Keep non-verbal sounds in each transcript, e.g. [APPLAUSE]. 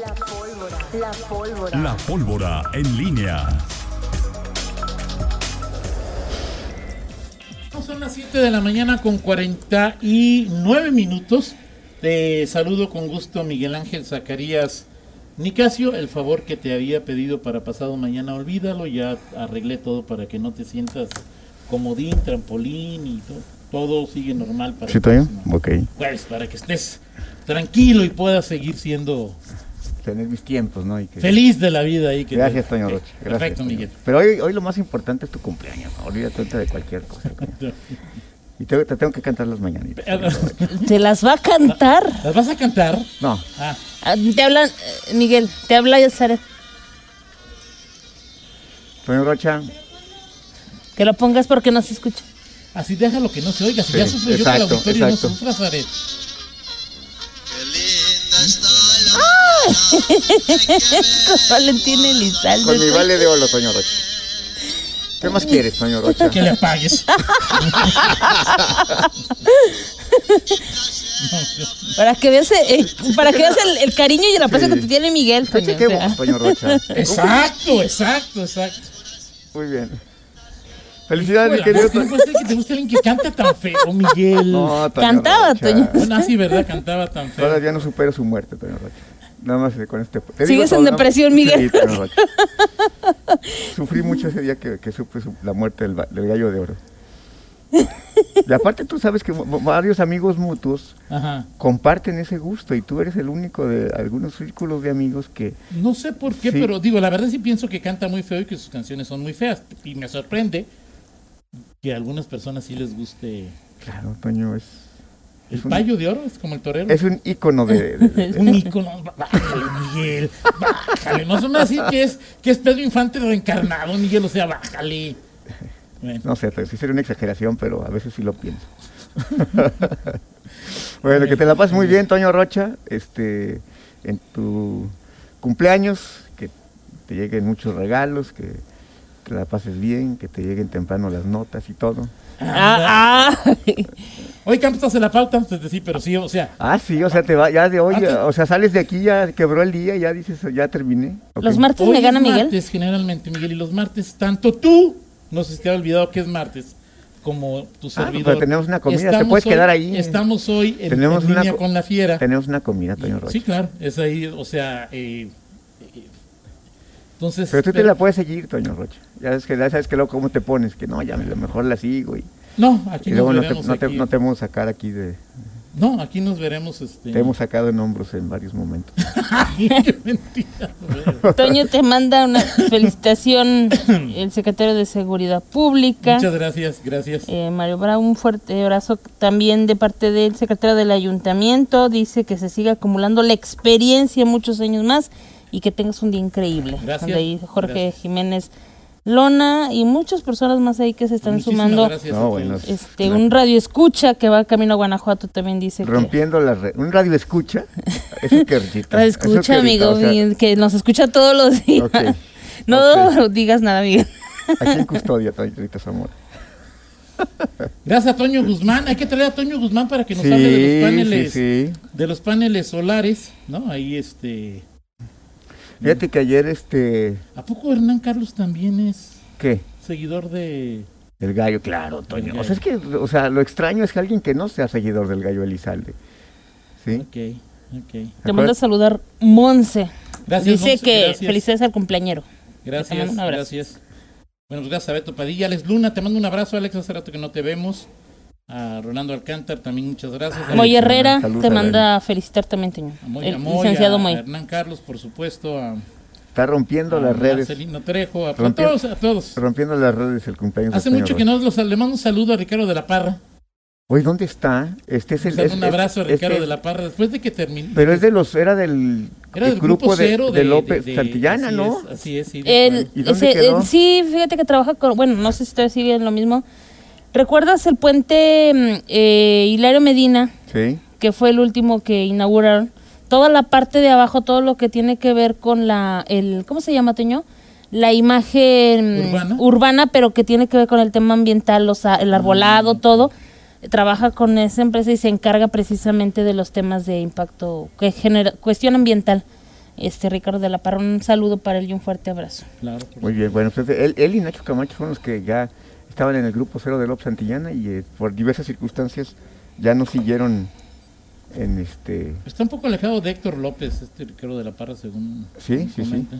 La pólvora. La pólvora. La pólvora en línea. Son las 7 de la mañana con 49 minutos. Te saludo con gusto Miguel Ángel Zacarías Nicasio. El favor que te había pedido para pasado mañana, olvídalo. Ya arreglé todo para que no te sientas comodín, trampolín y todo. Todo sigue normal para ¿Sí, el próximo Ok. jueves, para que estés tranquilo y puedas seguir siendo Tener mis tiempos, ¿no? Y que- feliz de la vida ahí. Que Gracias, Toño Rocha. Gracias, Perfecto, Toño. Miguel. Pero hoy, hoy lo más importante es tu cumpleaños. ¿no? Olvídate de cualquier cosa. [LAUGHS] Y te, te tengo que cantar las mañanitas. ¿Te las va a cantar? ¿Las vas a cantar? No, Ah, Ah, Te hablan, eh, Miguel, te habla Sara. Toño Rocha. Que lo pongas porque no se escucha. así déjalo que no se oiga. Si Sí, ya sufro yo que el exacto, auditorio exacto. no sufra, Zaret. Valentín Elizalde. Con mi vale de oro, Toño Rocha. ¿Qué más quieres, Toño Rocha? Que le apagues. [LAUGHS] Para que veas, eh, para que veas el, el cariño y el aprecio Sí. que te tiene Miguel. Te Toño, o chequemos, sea. Toño Rocha. [LAUGHS] exacto, exacto, exacto. Muy bien. Felicidades, mi Hola, querido no que te guste alguien que canta tan feo, Miguel. No, Toño Cantaba, Rocha. Toño. Bueno, así, ¿verdad? Cantaba tan feo. Todavía no supero su muerte, Toño Rocha. Nada más con este. te ¿Sigues digo en depresión, Miguel? [LAUGHS] Sufrí mucho ese día que, que supe su- la muerte del, del gallo de oro. [LAUGHS] Y aparte tú sabes que varios amigos mutuos Ajá. comparten ese gusto y tú eres el único de algunos círculos de amigos que No sé por qué, Sí. pero digo, la verdad sí pienso que canta muy feo y que sus canciones son muy feas. Y me sorprende que a algunas personas sí les guste. claro Toño es El Es un- payo de oro es como el torero. es un ícono de, de- de- [LAUGHS] un ícono. Bájale, Miguel. Bájale. No se me va a decir que es, que es Pedro Infante reencarnado, Miguel. O sea, bájale. Bueno, no sé sí sería una exageración pero a veces sí lo pienso [LAUGHS] bueno que te la pases muy bien Toño Rocha este en tu cumpleaños que te lleguen muchos regalos que te la pases bien que te lleguen temprano las notas y todo Ah, ah. Hoy Campos hace la pauta antes de sí, pero sí, o sea, Ah, sí, o sea, te va, ya de hoy, Antes- o sea, sales de aquí, ya quebró el día, ya dices, ya terminé. Los martes hoy me gana es Miguel. martes generalmente, Miguel, y los martes, tanto tú, no sé si te ha olvidado que es martes, como tu Ah, servidor. pero tenemos una comida, te estamos puedes hoy- quedar ahí. Estamos hoy en, Tenemos en una línea co- con la fiera. Tenemos una comida, Toño Rocha. Sí, claro, es ahí, o sea, eh, eh, entonces... Pero tú te pero- la puedes seguir, Toño Rocha. Ya sabes que, ya sabes que luego cómo te pones, que no, ya a lo mejor la sigo y, No, aquí y nos luego no te, veremos. no, te, aquí. no te hemos sacar aquí de... No, aquí nos veremos. Este... Te hemos sacado en hombros en varios momentos. [LAUGHS] Qué mentira. Toño te manda una felicitación el secretario de Seguridad Pública. Muchas gracias, gracias. Eh, Mario Bravo, un fuerte abrazo también de parte del secretario del ayuntamiento. Dice que se siga acumulando la experiencia muchos años más y que tengas un día increíble. Gracias, ahí Jorge gracias. Jiménez Lona y muchas personas más ahí que se están Muchísimas sumando. No, bueno, Este, un radio escucha que va camino a Guanajuato también dice que Rompiendo la red. ¿Un radio escucha? [LAUGHS] Eso que radio Eso que escucha, amigo, o sea, Miguel, que nos escucha todos los días. Ok, [LAUGHS] No digas nada, Miguel. Aquí en [LAUGHS] custodia, Rita Zamora. Gracias a Toño Guzmán. Hay que traer a Toño Guzmán para que nos Sí, hable de los paneles, sí, sí. de los paneles solares, ¿no? Ahí este. Fíjate que ayer, este... ¿A poco Hernán Carlos también es ¿Qué? seguidor de. El gallo, claro, Toño. O sea, es que, o sea, lo extraño es que alguien que no sea seguidor del gallo Elizalde. ¿Sí? Ok, ok. Te manda a saludar Monse. Gracias, Dice Monse, que gracias. felicidades al cumpleañero. Gracias, mando un abrazo. gracias. Bueno, pues gracias a Beto Padilla, Alex Luna, te mando un abrazo, Alex, hace rato que no te vemos. A Rolando Alcántar también muchas gracias. Moy Herrera te manda a felicitar también. A Moy, El a Moy, licenciado a Moy. Hernán Carlos, por supuesto, a, Está rompiendo a las redes. Marcelino Trejo, a, a Rompió- todos, a todos. Rompiendo las redes el cumpleaños Hace mucho que no los le mando un saludo a Ricardo de la Parra. Oye, ¿dónde está? Este es el. Un abrazo a Ricardo este- de la Parra después de que terminó. Pero es de los. Era del. Era del del grupo, cero de López de- Santillana, así ¿no? es, así es, sí. de El, acuerdo. ¿Y dónde ese- quedó? el- sí, fíjate que trabaja con, bueno, no sé si todavía sigue en lo mismo. ¿Recuerdas el puente mm, eh, Hilario Medina, Sí. que fue el último que inauguraron? Toda la parte de abajo, todo lo que tiene que ver con la, el, ¿cómo se llama, Toño? La imagen ¿Urbana? urbana, pero que tiene que ver con el tema ambiental, o sea, el arbolado, todo. Trabaja con esa empresa y se encarga precisamente de los temas de impacto, que genera, cuestión ambiental. este Ricardo de la Parra. Un saludo para él y un fuerte abrazo. Claro, Muy bien, bueno, pues él, él y Nacho Camacho fueron los que ya estaban en el grupo cero de López Santillana y eh, por diversas circunstancias ya no siguieron en este... Está un poco alejado de Héctor López, este Ricardo de la Parra, según Sí, sí, sí. comenta.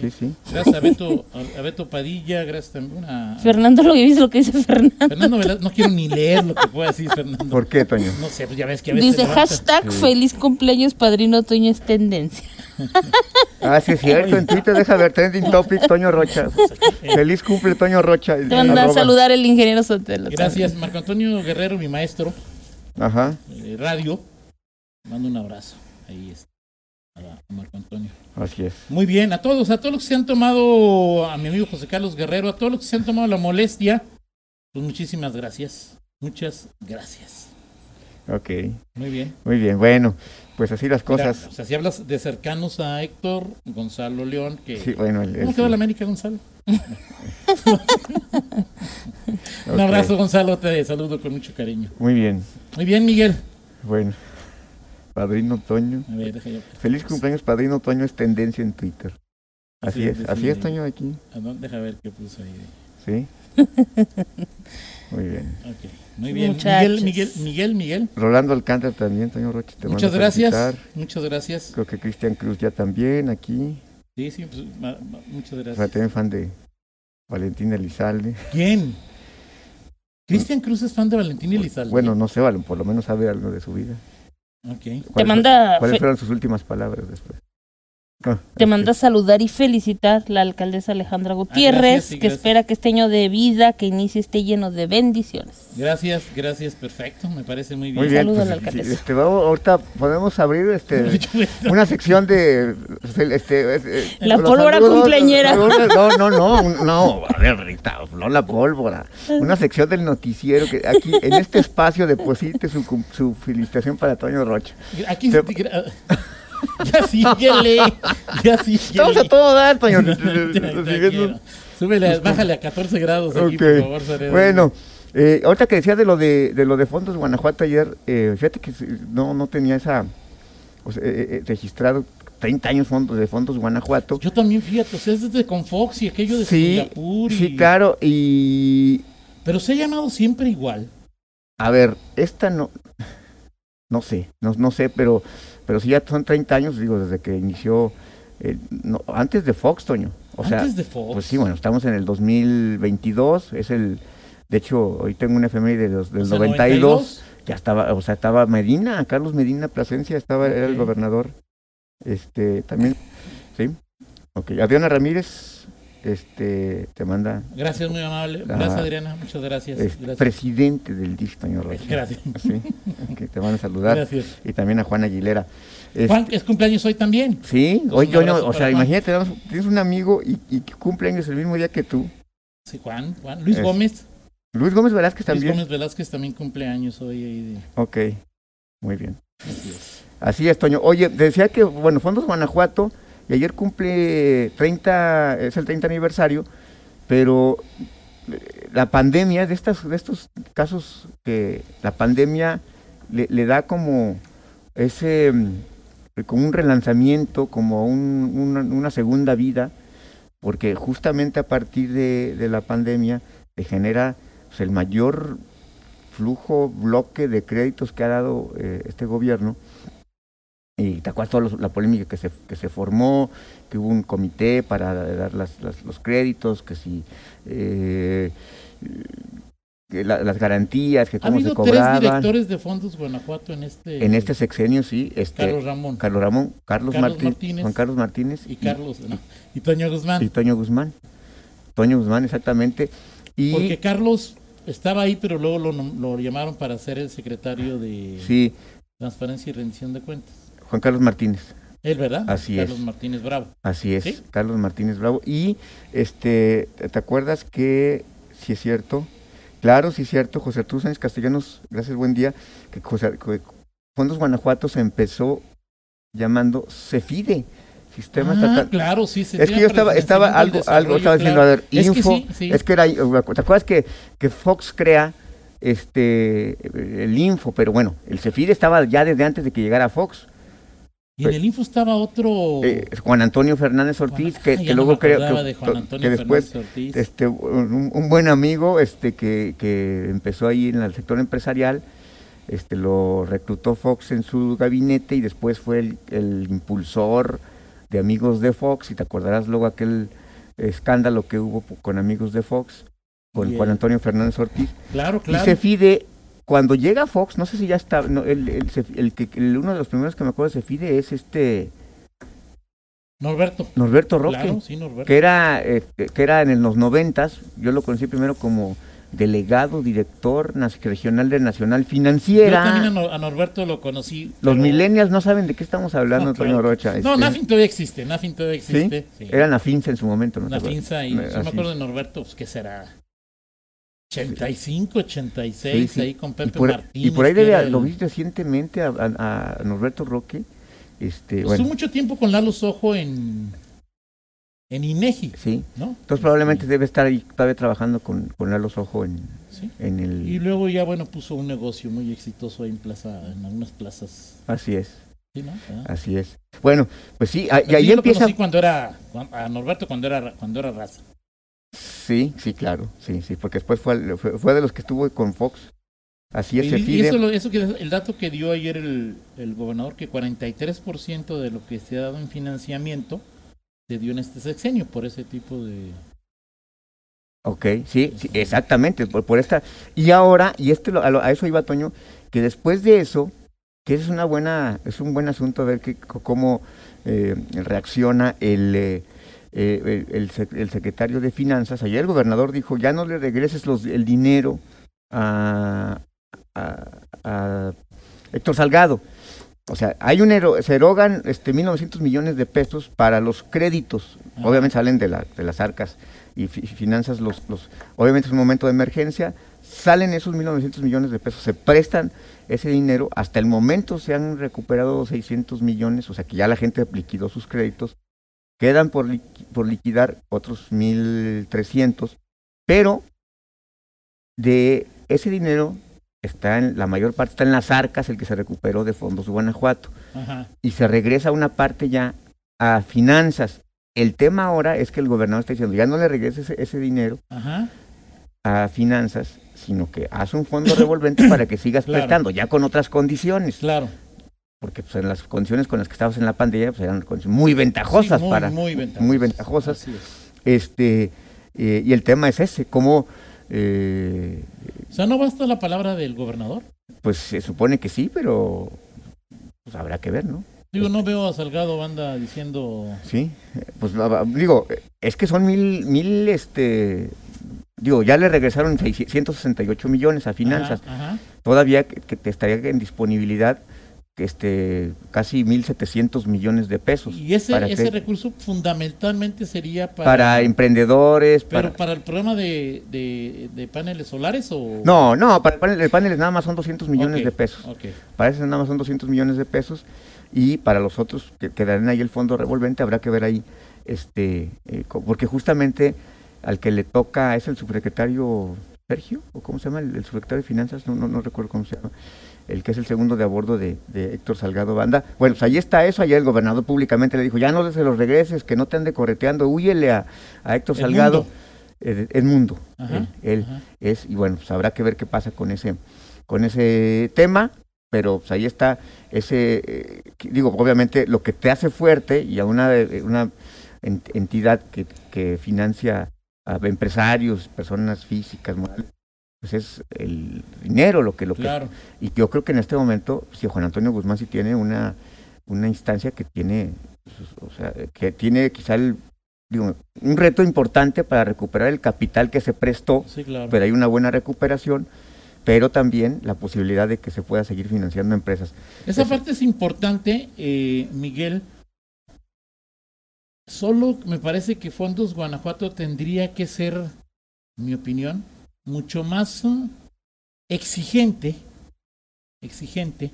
Sí, sí. Gracias a Beto, a, Beto Padilla, gracias también a Fernando, lo que dice lo que dice Fernando. Fernando Velázquez. No quiero ni leer lo que pueda decir Fernando. ¿Por qué, Toño? No sé, pues ya ves que a veces. Dice hashtag feliz cumpleaños padrino Toño es tendencia. [LAUGHS] Ah, sí es cierto, en Twitter deja ver trending topic Toño Rocha. Feliz cumple Toño Rocha. Te manda a saludar el ingeniero Sotelo. Gracias, Marco Antonio Guerrero, mi maestro Ajá, de radio. Mando un abrazo. Ahí está. A Marco Antonio. así es. Muy bien, a todos, a todos los que se han tomado, a mi amigo José Carlos Guerrero, a todos los que se han tomado la molestia, pues muchísimas gracias. Muchas gracias. Ok, Muy bien. muy bien. Bueno, pues así las Mira, cosas. o sea, si hablas de cercanos a Héctor Gonzalo León, que Sí, bueno, el, el- ¿Cómo quedó sí. la América, Gonzalo? [LAUGHS] Un Ok, abrazo, Gonzalo, te saludo con mucho cariño. Muy bien, Muy bien, Miguel. bueno. Padrino Toño. A ver, deja yo. Feliz cumpleaños, Padrino Toño es tendencia en Twitter. Así Sí, es, sí, así sí. es, Toño, aquí. ¿A dónde? Deja ver qué puso ahí. Sí. [LAUGHS] Muy bien. Ok, muy bien. Muchachos. Miguel, Miguel, Miguel, Miguel. Rolando Alcántara también, Toño Rocha. Te Muchas gracias. felicitar. Muchas gracias. Creo que Cristian Cruz ya también aquí. Sí, sí, pues, ma- ma- muchas O sea, gracias. también fan de Valentín Elizalde. ¿Quién? Cristian Cruz es fan de Valentín Elizalde. Bueno, no sé, Valen, por lo menos sabe algo de su vida. Ok. Te ¿Cuáles- manda, ¿Cuáles fueron sus últimas palabras después? Ah, te manda a saludar y felicitar la alcaldesa Alejandra Gutiérrez, gracias, sí, que gracias. espera que este año de vida, que inicie, esté lleno de bendiciones. Gracias, gracias, perfecto. Me parece muy bien. Muy bien, Saludo a la sí, alcaldesa. este, vamos, ahorita podemos abrir este, [LAUGHS] una sección de este, este, La los pólvora saludos, cumpleañera. No, no, no, un- no, [LAUGHS] a ver, Rita, no la pólvora. Una sección del noticiero que aquí en este espacio deposite su, su felicitación para Toño Rocha. Aquí Te- gra- [LAUGHS] ya síguele, ya síguele. Estamos a todo dar, [LAUGHS] Toño. Súbele, bájale a 14 grados aquí, por favor, Zaret. Bueno, eh, ahorita que decía de lo de, de lo de Fondos Guanajuato ayer, eh, fíjate que no, no tenía esa o sea, eh, eh, registrado 30 años fondos de Fondos Guanajuato. Yo también, fíjate, o sea, es desde Confox y aquello de Sí, Singapur. y- sí, claro, y Pero se ha llamado siempre igual. a ver, esta no, no sé, no, no sé, pero, pero si ya son 30 años, digo, desde que inició, eh, no, antes de Fox, Toño. O sea, Antes de Fox. pues sí, bueno, estamos en el 2022, es el, de hecho, hoy tengo una efeméride de los- del O sea, 92. ya estaba, o sea, estaba Medina, Carlos Medina Plasencia, estaba, era el gobernador, este, también, sí, ok, Adriana Ramírez, este, te manda, Gracias, muy amable. Gracias, Adriana. Muchas gracias. Gracias. presidente del DIF, Toño Rocha, Gracias. [LAUGHS] sí, que te van a saludar, Gracias. y también a Juan Aguilera. Este, Juan, es cumpleaños hoy también. Sí, hoy Toño, abrazo o sea, Juan. imagínate, tienes un amigo y, y que cumple años el mismo día que tú. Sí, Juan, Juan. Luis Es- Gómez. Luis Gómez Velázquez Luis también. Gómez Velázquez también cumple años hoy. ahí de- Ok, muy bien. así es. Así es, Toño. Oye, decía que, bueno, Fondos Guanajuato, y ayer cumple 30, es el 30 aniversario, pero eh, la pandemia, de, estas, de estos casos que la pandemia le, da como ese, mm, como un relanzamiento, como un- una, segunda vida, porque justamente a partir de, de la pandemia se genera pues, el mayor flujo, bloque de créditos que ha dado eh, este gobierno. Y te acuerdas toda la polémica que se, que se formó, que hubo un comité para dar las- las- los créditos, que si eh, que la- las garantías, que Ha cómo se habido tres cobraban. directores de fondos Guanajuato en este. En este sexenio, sí, este, Carlos Ramón Carlos Ramón, Carlos, Carlos Martín- Martínez Juan Carlos Martínez y Carlos. no, y Toño Guzmán. y Toño Guzmán. Toño Guzmán, exactamente. Y Porque Carlos estaba ahí, pero luego lo, llamaron para ser el secretario de sí, Transparencia y Rendición de Cuentas. Juan Carlos Martínez. Él, ¿verdad? Así Carlos es. Martínez Bravo. Así es, ¿Sí? Carlos Martínez Bravo. Y este, ¿te acuerdas que, si es cierto, claro, sí es cierto, José Arturo Sánchez Castellanos, gracias, buen día, que José- que Fondos Guanajuato se empezó llamando CEFIDE, Sistema Ah, Estatal. claro, sí. se Es que yo estaba, estaba algo, algo, estaba diciendo, a ver. Es que info, sí, sí. es que era, ¿te acuerdas que, que Fox crea este el info, pero bueno, el CEFIDE estaba ya desde antes de que llegara Fox. Y en el Info estaba otro... Eh, Juan Antonio Fernández Ortiz, Juan- que, ah, luego creo que, de que después este un, un buen amigo este que, que empezó ahí en el sector empresarial este lo reclutó Fox en su gabinete y después fue el, el impulsor de amigos de Fox. Y te acordarás luego aquel escándalo que hubo con amigos de Fox con Juan Antonio Fernández Ortiz. Claro, claro. y se fide cuando llega Fox no sé si ya está no, el, el, el que el- uno de los primeros que me acuerdo de Cefide es este Norberto. Norberto Roque Claro, sí, Norberto. que era eh, que era en los noventas yo lo conocí primero como delegado director regional de Nacional Yo Financiera también a, Nor- a Norberto lo conocí. los pero- millennials no saben de qué estamos hablando No, Antonio claro. Rocha No, este, Nafin todavía existe, Nafin todavía ¿sí? existe. sí. era Nafinsa en su momento ¿no? Nafinsa y yo me acuerdo de Norberto, pues que será 85, 86, Sí, sí. ahí con y Pepe por, Martínez. y por ahí el- lo vi recientemente a, a- a Norberto Roque este Estuvo bueno mucho tiempo con Lalo Sojo en, en Inegi, sí ¿no? entonces probablemente debe estar ahí todavía trabajando con, con Lalo Sojo en, Sí. en el Y luego ya, bueno, puso un negocio muy exitoso ahí en plaza, en algunas plazas. así es ¿sí, no? Ah. así es bueno pues sí a- y Yo ahí lo empieza conocí cuando era, a Norberto cuando era, cuando era raza. Sí, sí, claro, sí, sí, porque después fue, fue, fue de los que estuvo con Fox. Así es, Y, y eso, eso el dato que dio ayer el, el gobernador, que 43% de lo que se ha dado en financiamiento se dio en este sexenio por ese tipo de... Ok, sí, sí, exactamente, por, por esta. Y ahora, y este a, lo- a eso iba Toño, que después de eso, que es una buena, es un buen asunto ver que, cómo eh, reacciona el, eh, eh, el, el sec- el secretario de Finanzas. Ayer el gobernador dijo, ya no le regreses los, el dinero a, a, a Héctor Salgado. O sea, hay un ero- se erogan este 1.900 millones de pesos para los créditos. Obviamente salen de, la, de las arcas y fi- finanzas los, los... Obviamente es un momento de emergencia. Salen esos 1.900 millones de pesos, se prestan ese dinero. Hasta el momento se han recuperado 600 millones, o sea que ya la gente liquidó sus créditos. Quedan por, por liquidar otros 1.300, pero de ese dinero está en la mayor parte está en las arcas, el que se recuperó de fondos Guanajuato Ajá. y se regresa una parte ya a finanzas. El tema ahora es que el gobernador está diciendo, ya no le regreses ese, ese dinero Ajá. a finanzas, sino que haz un fondo revolvente para que sigas Claro. prestando, ya con otras condiciones. Claro. Porque pues, en las condiciones con las que estabas en la pandemia pues, eran condiciones muy ventajosas Sí, muy, para... muy ventajosas. muy ventajosas. Así es. este eh, Y el tema es ese, cómo... eh, O sea, no basta la palabra del gobernador. pues se supone que sí, pero pues, habrá que ver, ¿no? Digo, no veo a Salgado Banda diciendo... Sí, eh, pues digo, es que son mil, mil, este, digo, ya le regresaron 668 millones a finanzas, Ajá, ajá. todavía que, que te estaría en disponibilidad, este, casi 1.700 millones de pesos. Y ese, para, ese que- recurso fundamentalmente sería para... para emprendedores, Pero para... para el programa de, de, de paneles solares o... No, no, para el panel, el panel nada más son 200 millones de pesos. Para eso nada más son 200 millones de pesos y para los otros que quedarán ahí el fondo revolvente habrá que ver ahí, este, eh, porque justamente al que le toca es el subsecretario Sergio, o cómo se llama, el, el subsecretario de Finanzas, no, no, no recuerdo cómo se llama, el que es el segundo de a bordo de, de Héctor Salgado Banda. Bueno, pues ahí está eso, ayer el gobernador públicamente le dijo, ya no se los regreses, que no te ande correteando, huyele a, a Héctor El Salgado. mundo. Eh, Es mundo, Ajá, él, él ajá. es, y bueno, pues habrá que ver qué pasa con ese, con ese tema, pero pues ahí está ese, eh, digo, obviamente lo que te hace fuerte y a una, de- una en- entidad que, que financia a empresarios, personas físicas, morales, pues es el dinero lo que lo que Claro. y yo creo que en este momento, si Juan Antonio Guzmán sí tiene una, una instancia que tiene, pues, o sea, que tiene quizá el, digo, un reto importante para recuperar el capital que se prestó, Sí, claro. pero hay una buena recuperación, pero también la posibilidad de que se pueda seguir financiando empresas. Esa parte es importante, eh, Miguel. Solo me parece que Fondos Guanajuato tendría que ser, en mi opinión, mucho más eh, exigente, exigente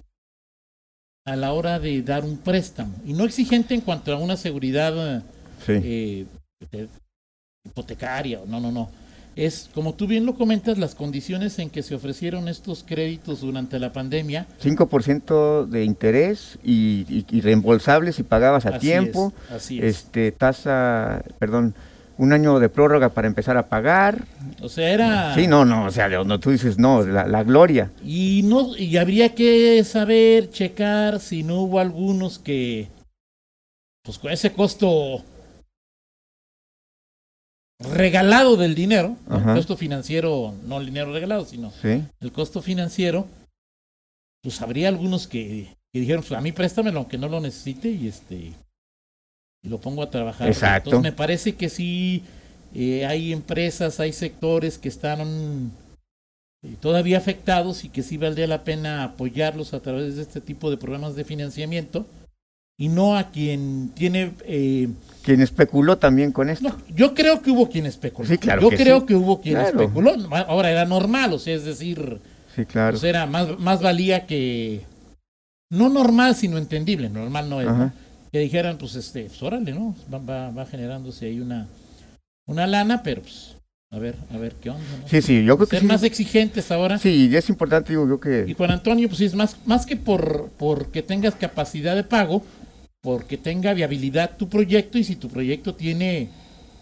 a la hora de dar un préstamo. Y no exigente en cuanto a una seguridad Sí. eh, hipotecaria, no, no, no. Es, como tú bien lo comentas, las condiciones en que se ofrecieron estos créditos durante la pandemia. 5% de interés y, y- y reembolsables si pagabas a Así tiempo. es, así es. Este, tasa, perdón, un año de prórroga para empezar a pagar. O sea, era... Sí, no, no, o sea, no, tú dices, no, la, la gloria. Y no y habría que saber, checar si no hubo algunos que, pues con ese costo regalado del dinero, el costo financiero, no el dinero regalado, sino Sí, el costo financiero, pues habría algunos que, que dijeron, pues a mí préstamelo aunque no lo necesite y este y lo pongo a trabajar. Exacto. Entonces me parece que sí eh, hay empresas, hay sectores que están eh, todavía afectados y que sí valdría la pena apoyarlos a través de este tipo de programas de financiamiento y no a quien tiene eh, quien especuló también con esto. no, yo creo que hubo quien especuló. Sí, claro yo que creo sí. que hubo quien Claro. especuló. Ahora era normal, o sea, es decir, Sí, claro. pues era más, más valía que. No normal, sino entendible. Normal no es. ¿no? Que dijeran, pues, este, pues, órale, ¿no? Va, va, va generándose ahí una, una lana, pero pues, a ver, a ver qué onda. ¿no? Sí, sí, yo creo que Ser sí. más exigentes ahora. Sí, y es importante, digo yo Y que... Juan Antonio, pues sí, es más, más que por porque tengas capacidad de pago, porque tenga viabilidad tu proyecto y si tu proyecto tiene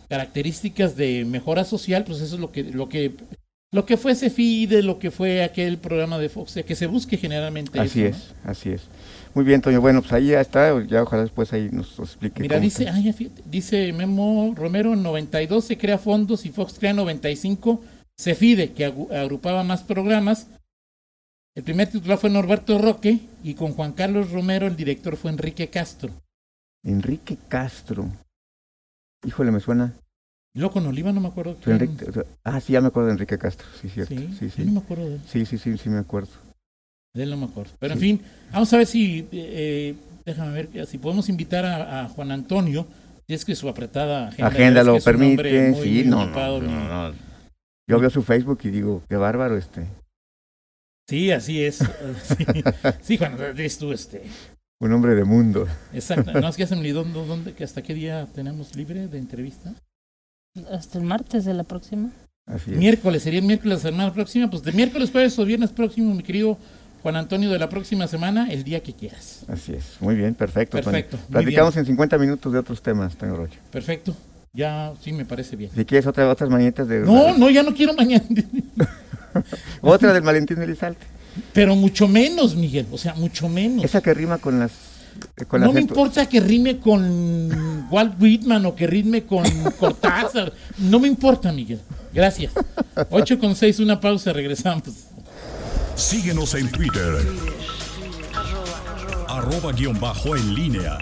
características de mejora social, pues eso es lo que lo que lo que fue Cefide, lo que fue aquel programa de Fox, que se busque generalmente Así eso, es, así es. Muy bien, Toño. Bueno, pues ahí ya está. Ya ojalá después ahí nos, nos explique. Mira, dice, está. ah, fíjate, dice Memo Romero, en 92 se crea fondos y Fox crea 95 Cefide, que agrupaba más programas. El primer titular fue Norberto Roque y con Juan Carlos Romero el director fue Enrique Castro. Enrique Castro. Híjole, me suena. Luego con Oliva no me acuerdo. Quién- Enrique- ah, sí, ya me acuerdo de Enrique Castro. Sí, cierto. Sí, Sí, yo sí. no me acuerdo de él. Sí, sí, sí, sí, me acuerdo. De él no me acuerdo. Pero en fin, vamos a ver si, eh, eh, déjame ver, si podemos invitar a, a Juan Antonio, si es que su apretada agenda, Agenda lo permite. sí, no, ocupado, no, no, no. Yo veo su Facebook y digo, qué bárbaro este. Sí, así es. [LAUGHS] sí, sí, Juan, es tú, este. Un hombre de mundo. Exacto. No, es que [LAUGHS] olvidó dónde, dónde- que hasta qué día tenemos libre de entrevista. Hasta el martes de la próxima. Así es. Miércoles, sería el miércoles de la semana próxima. Pues de miércoles, jueves o viernes próximo, mi querido Juan Antonio, de la próxima semana, el día que quieras. Así es. Muy bien, perfecto. Perfecto, muy Platicamos en 50 minutos de otros temas, Toño Rocha. Perfecto. Ya sí me parece bien. Si quieres otra, otras mañanitas de... No, no, ya no quiero mañana. Otra del Valentín Elizalde. Pero mucho menos, Miguel. O sea, mucho menos. Esa que rima con las... eh, Con no las me importa que rime con Walt Whitman o que rime con [LAUGHS] Cortázar. No me importa, Miguel. Gracias. 8 con 6, una pausa, regresamos. Síguenos en Twitter. Arroba guion bajo en línea.